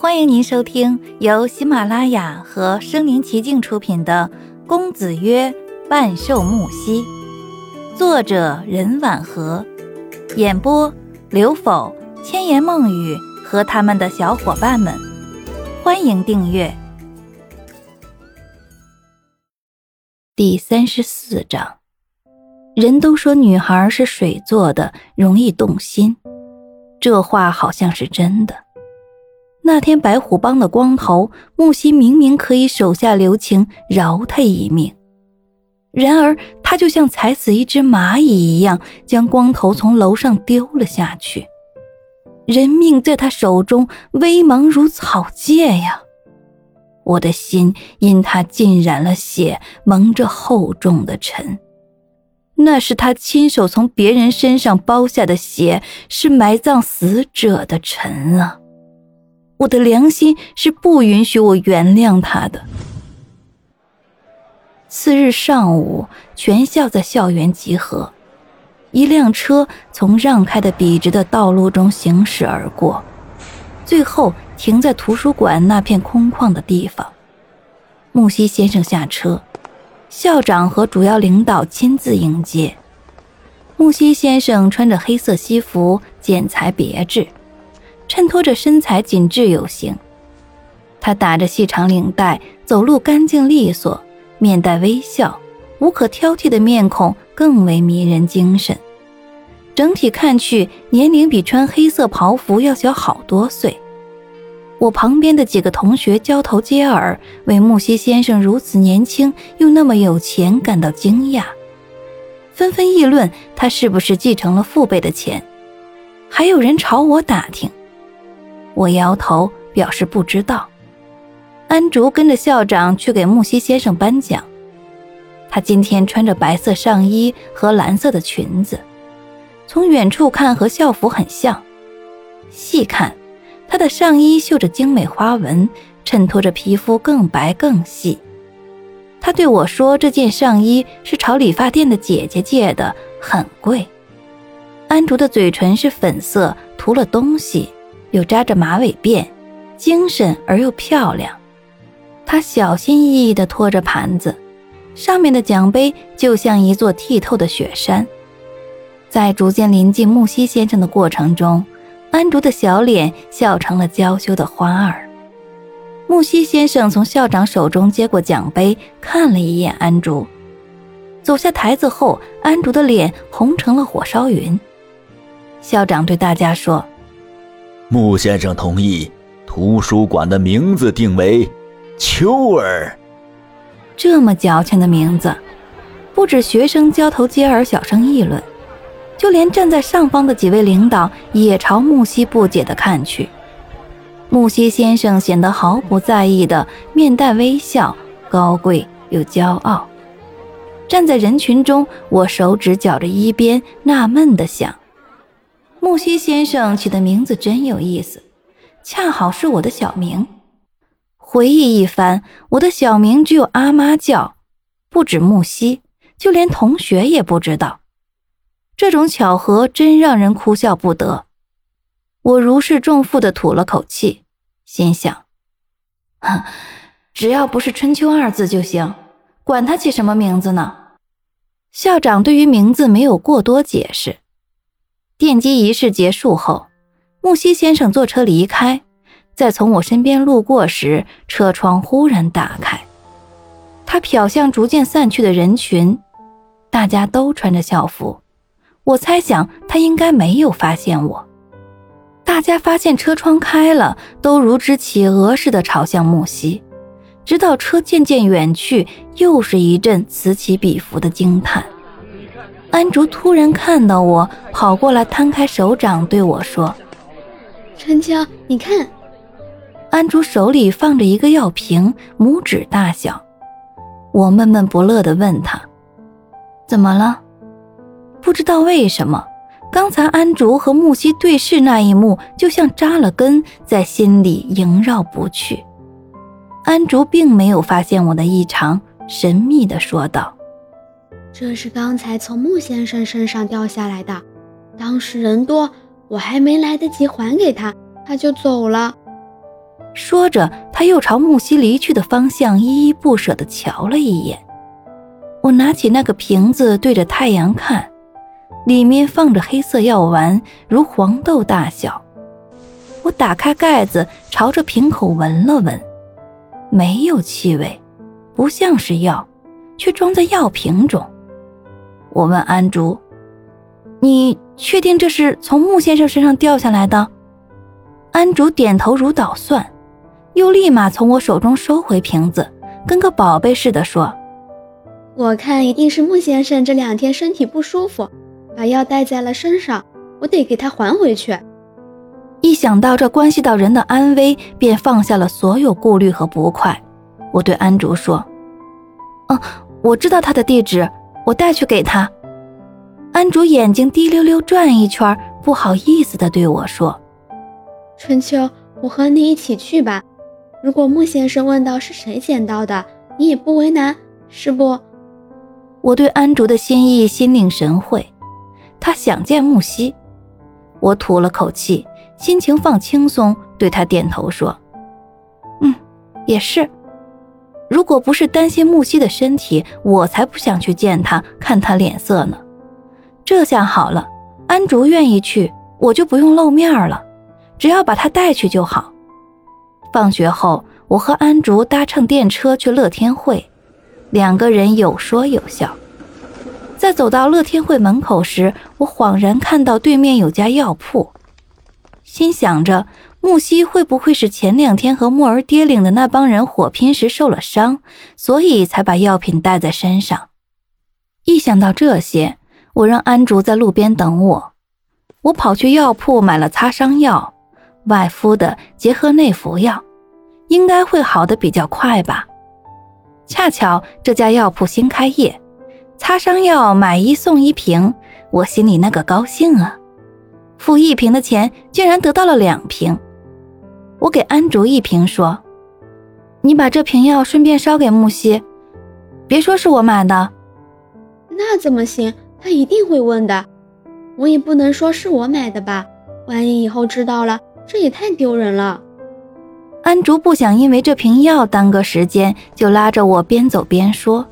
欢迎您收听由喜马拉雅和声临其境出品的《公子曰万寿木兮》，作者任婉和，演播刘否、千言梦语和他们的小伙伴们。欢迎订阅。第三十四章，人都说女孩是水做的，容易动心，这话好像是真的。那天白虎帮的光头木西明明可以手下留情，饶他一命，然而他就像踩死一只蚂蚁一样，将光头从楼上丢了下去。人命在他手中，微茫如草芥呀！我的心因他浸染了血，蒙着厚重的尘。那是他亲手从别人身上剥下的血，是埋葬死者的尘啊！我的良心是不允许我原谅他的。次日上午，全校在校园集合，一辆车从让开的笔直的道路中行驶而过，最后停在图书馆那片空旷的地方。木西先生下车，校长和主要领导亲自迎接。木西先生穿着黑色西服，剪裁别致。衬托着身材紧致有型，他打着细长领带，走路干净利索，面带微笑，无可挑剔的面孔更为迷人精神。整体看去，年龄比穿黑色袍服要小好多岁。我旁边的几个同学交头接耳，为木西先生如此年轻又那么有钱感到惊讶，纷纷议论他是不是继承了父辈的钱，还有人朝我打听。我摇头表示不知道。安竹跟着校长去给木西先生颁奖。他今天穿着白色上衣和蓝色的裙子，从远处看和校服很像。细看，他的上衣绣着精美花纹，衬托着皮肤更白更细。他对我说：“这件上衣是朝理发店的姐姐借的，很贵。”安竹的嘴唇是粉色，涂了东西。又扎着马尾辫，精神而又漂亮。她小心翼翼地托着盘子，上面的奖杯就像一座剔透的雪山。在逐渐临近木西先生的过程中，安竹的小脸笑成了娇羞的花儿。木西先生从校长手中接过奖杯，看了一眼安竹，走下台子后，安竹的脸红成了火烧云。校长对大家说。穆先生同意，图书馆的名字定为“秋儿”。这么矫情的名字，不止学生交头接耳、小声议论，就连站在上方的几位领导也朝木西不解地看去。木西先生显得毫不在意的，面带微笑，高贵又骄傲。站在人群中，我手指绞着衣边，纳闷地想。木西先生起的名字真有意思，恰好是我的小名。回忆一番，我的小名只有阿妈叫，不止木西，就连同学也不知道。这种巧合真让人哭笑不得。我如释重负的吐了口气，心想：哼只要不是春秋二字就行，管他起什么名字呢？校长对于名字没有过多解释。奠基仪式结束后，木西先生坐车离开，在从我身边路过时，车窗忽然打开，他瞟向逐渐散去的人群，大家都穿着校服，我猜想他应该没有发现我。大家发现车窗开了，都如只企鹅似的朝向木西，直到车渐渐远去，又是一阵此起彼伏的惊叹。安竹突然看到我，跑过来，摊开手掌对我说：“春秋，你看。”安竹手里放着一个药瓶，拇指大小。我闷闷不乐地问他：“怎么了？”不知道为什么，刚才安竹和木西对视那一幕，就像扎了根，在心里萦绕不去。安竹并没有发现我的异常，神秘地说道。这是刚才从穆先生身上掉下来的，当时人多，我还没来得及还给他，他就走了。说着，他又朝木西离去的方向依依不舍地瞧了一眼。我拿起那个瓶子，对着太阳看，里面放着黑色药丸，如黄豆大小。我打开盖子，朝着瓶口闻了闻，没有气味，不像是药，却装在药瓶中。我问安竹：“你确定这是从穆先生身上掉下来的？”安竹点头如捣蒜。又立马从我手中收回瓶子，跟个宝贝似的说：“我看一定是穆先生这两天身体不舒服，把药带在了身上，我得给他还回去。”一想到这关系到人的安危，便放下了所有顾虑和不快。我对安竹说：“嗯，我知道他的地址，我带去给他。”安竹眼睛滴溜溜转一圈，不好意思的对我说：“春秋，我和你一起去吧。”如果穆先生问到是谁捡到的，你也不为难，是不？我对安竹的心意心领神会，他想见木西，我吐了口气，心情放轻松，对他点头说：“嗯，也是。如果不是担心木西的身体，我才不想去见他，看他脸色呢。这下好了，安竹愿意去，我就不用露面了，只要把他带去就好。”放学后，我和安竹搭乘电车去乐天会，两个人有说有笑。在走到乐天会门口时，我恍然看到对面有家药铺，心想着木西会不会是前两天和木儿爹领的那帮人火拼时受了伤，所以才把药品带在身上？一想到这些，我让安竹在路边等我。我跑去药铺买了擦伤药。外敷的结合内服药，应该会好的比较快吧。恰巧这家药铺新开业，擦伤药买一送一瓶，我心里那个高兴啊！付一瓶的钱，竟然得到了两瓶。我给安竹一瓶，说：“你把这瓶药顺便捎给木西，别说是我买的。”那怎么行？他一定会问的。我也不能说是我买的吧，万一以后知道了。这也太丢人了。安竹不想因为这瓶药耽搁时间，就拉着我边走边说：“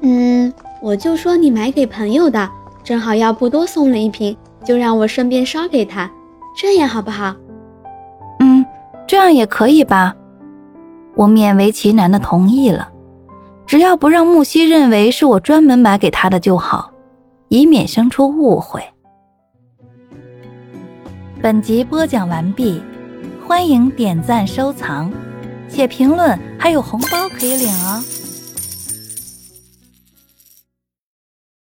嗯，我就说你买给朋友的，正好药铺多送了一瓶，就让我顺便捎给他，这样好不好？”“嗯，这样也可以吧。”我勉为其难的同意了，只要不让木西认为是我专门买给他的就好，以免生出误会。本集播讲完毕，欢迎点赞、收藏、写评论，还有红包可以领哦！